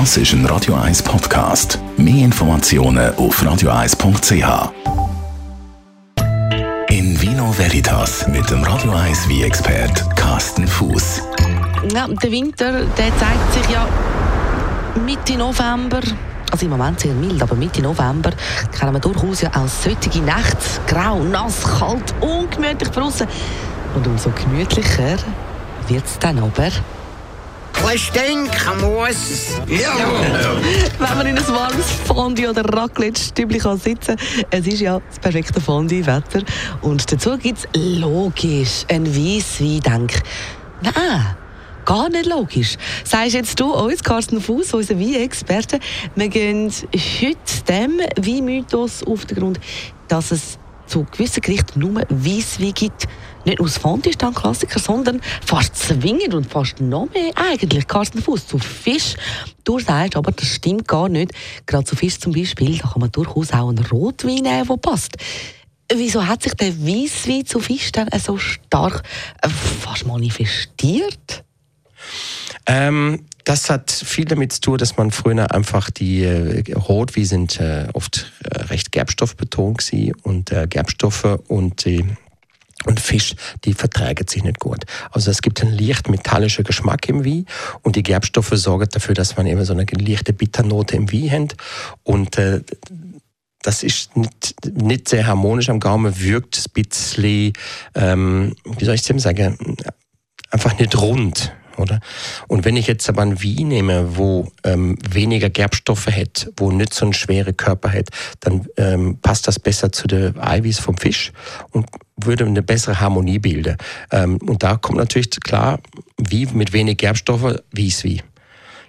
Das ist ein Radio 1 Podcast. Mehr Informationen auf radio1.ch. In Vino Veritas mit dem Radio 1 wie expert Carsten Fuß. Ja, der Winter der zeigt sich ja Mitte November. Also im Moment sehr mild, aber Mitte November kennen wir durchaus ja als solche Nächte. Grau, nass, kalt, ungemütlich draußen. Und umso gemütlicher wird es dann aber. Ein stinken muss. Ja. Wenn man in ein warmes Fondue oder Raclette-Stübli sitzen kann. Es ist ja das perfekte Fondue-Wetter. Und dazu gibt es logisch ein Weisswein. Denk, nein, gar nicht logisch. Sagst jetzt du uns, Carsten Fuß, unser Wein-Experte, wir gehen heute dem Weinmythos auf den Grund, dass es zu gewissen Gerichten nur Weisswein gibt. Nicht nur das Fondue ist dann Klassiker, sondern fast zwingend und fast noch mehr eigentlich. Carsten Fuß zu Fisch. Du sagst aber, das stimmt gar nicht. Gerade zu Fisch zum Beispiel, da kann man durchaus auch einen Rotwein nehmen, der passt. Wieso hat sich der Weisswein zu Fisch dann so stark äh, fast manifestiert? Ähm, das hat viel damit zu tun, dass man früher einfach die äh, Rotwein sind äh, oft äh, recht gerbstoffbetont gewesen und äh, Gerbstoffe und die und Fisch, die verträgt sich nicht gut. Also es gibt einen leicht metallischen Geschmack im Wein und die Gerbstoffe sorgen dafür, dass man immer so eine leichte Bitternote im Wein hat und äh, das ist nicht, nicht sehr harmonisch am Gaumen, wirkt ein bisschen, ähm, wie soll ich es sagen, einfach nicht rund oder? Und wenn ich jetzt aber ein Wein nehme, wo ähm, weniger Gerbstoffe hat, wo nicht so einen schweren Körper hat, dann ähm, passt das besser zu der Eiweiß vom Fisch und würde eine bessere Harmonie bilden. Ähm, und da kommt natürlich klar, wie mit wenig Gerbstoffe, wie ist wie.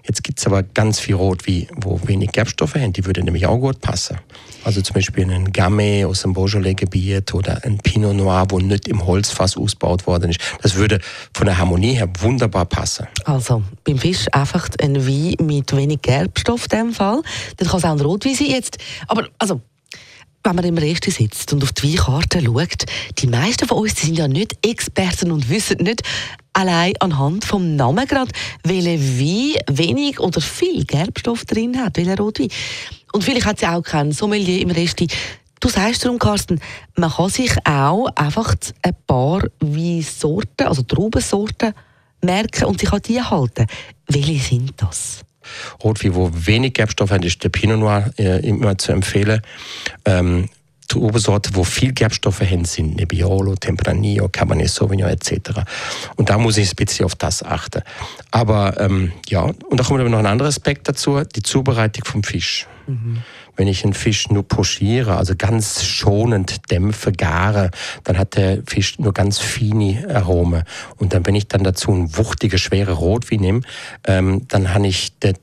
Jetzt gibt es aber ganz viel Rot, wie, wo wenig Gerbstoffe haben. Die würde nämlich auch gut passen. Also zum Beispiel ein Gamay aus dem Beaujolais-Gebiet oder ein Pinot Noir, wo nicht im Holzfass ausgebaut worden ist. Das würde von der Harmonie her wunderbar passen. Also beim Fisch einfach ein Wein mit wenig Gerbstoff in dem Fall. Dann kann es auch ein Rotwein sein jetzt. Aber also wenn man im Rest sitzt und auf die Weinkarte schaut, die meisten von uns sind ja nicht Experten und wissen nicht allein anhand vom Namen gerade, welcher Wein wenig oder viel Gerbstoff drin hat, welcher Rotwein. Und vielleicht hat sie auch keinen Sommelier im Rest. Du sagst darum, Carsten, man kann sich auch einfach ein paar Weinsorten, also Traubensorten, merken und sich an die halten. Welche sind das? Rotwein, wo wenig Gerbstoff hat, ist der Pinot Noir äh, immer zu empfehlen. Ähm, Traubensorte, wo viel Gerbstoffe haben, sind Nebbiolo, Tempranillo, Cabernet Sauvignon etc. Und da muss ich ein bisschen auf das achten. Aber ähm, ja, und da kommt aber noch ein anderer Aspekt dazu, die Zubereitung vom Fisch. Mhm. Wenn ich einen Fisch nur pochiere, also ganz schonend dämpfe, gare, dann hat der Fisch nur ganz feine Arome. Und dann, wenn ich dann dazu ein wuchtige, schwere Rotwein nehme, ähm, dann habe ich der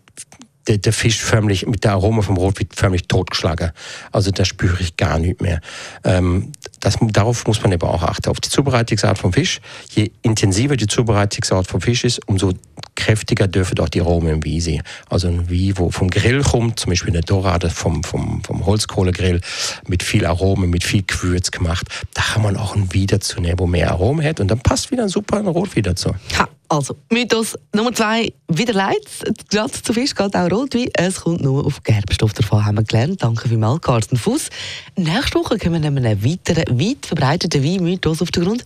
der, der Fisch förmlich mit der Aroma vom Rotwein förmlich totgeschlagen. Also da spüre ich gar nicht mehr. Ähm, das, darauf muss man aber auch achten, auf die Zubereitungsart vom Fisch. Je intensiver die Zubereitungsart vom Fisch ist, umso kräftiger dürfen auch die Aromen im Wein sein. Also ein Wein, wo vom Grill kommt, zum Beispiel eine Dorade vom, vom, vom Holzkohlegrill, mit viel Aromen, mit viel Gewürz gemacht, da kann man auch ein Wein dazu nehmen, wo mehr Aromen hat und dann passt wieder ein super ein Rotwein dazu. Ha. Also, Mythos Nummer zwei, wieder leid. Gerade zu Fisch geht auch Rotwein. Es kommt nur auf Gerbstoff davon, haben wir gelernt. Danke vielmals, Carsten Fuß. Nächste Woche kommen wir einen weiteren, weit verbreiteten Weinmythos auf den Grund.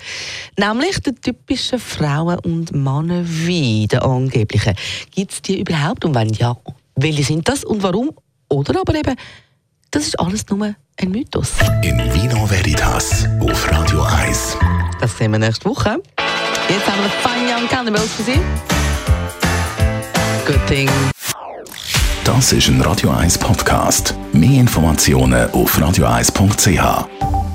Nämlich den typischen Frauen- und Männerwein, den angeblichen. Gibt es die überhaupt? Und wenn ja, welche sind das und warum? Oder aber eben, das ist alles nur ein Mythos. In Vino Veritas auf Radio 1. Das sehen wir nächste Woche. Jetzt haben wir Fine Young Cannibals Sie. Good thing. Das ist ein Radio 1 Podcast. Mehr Informationen auf radio1.ch.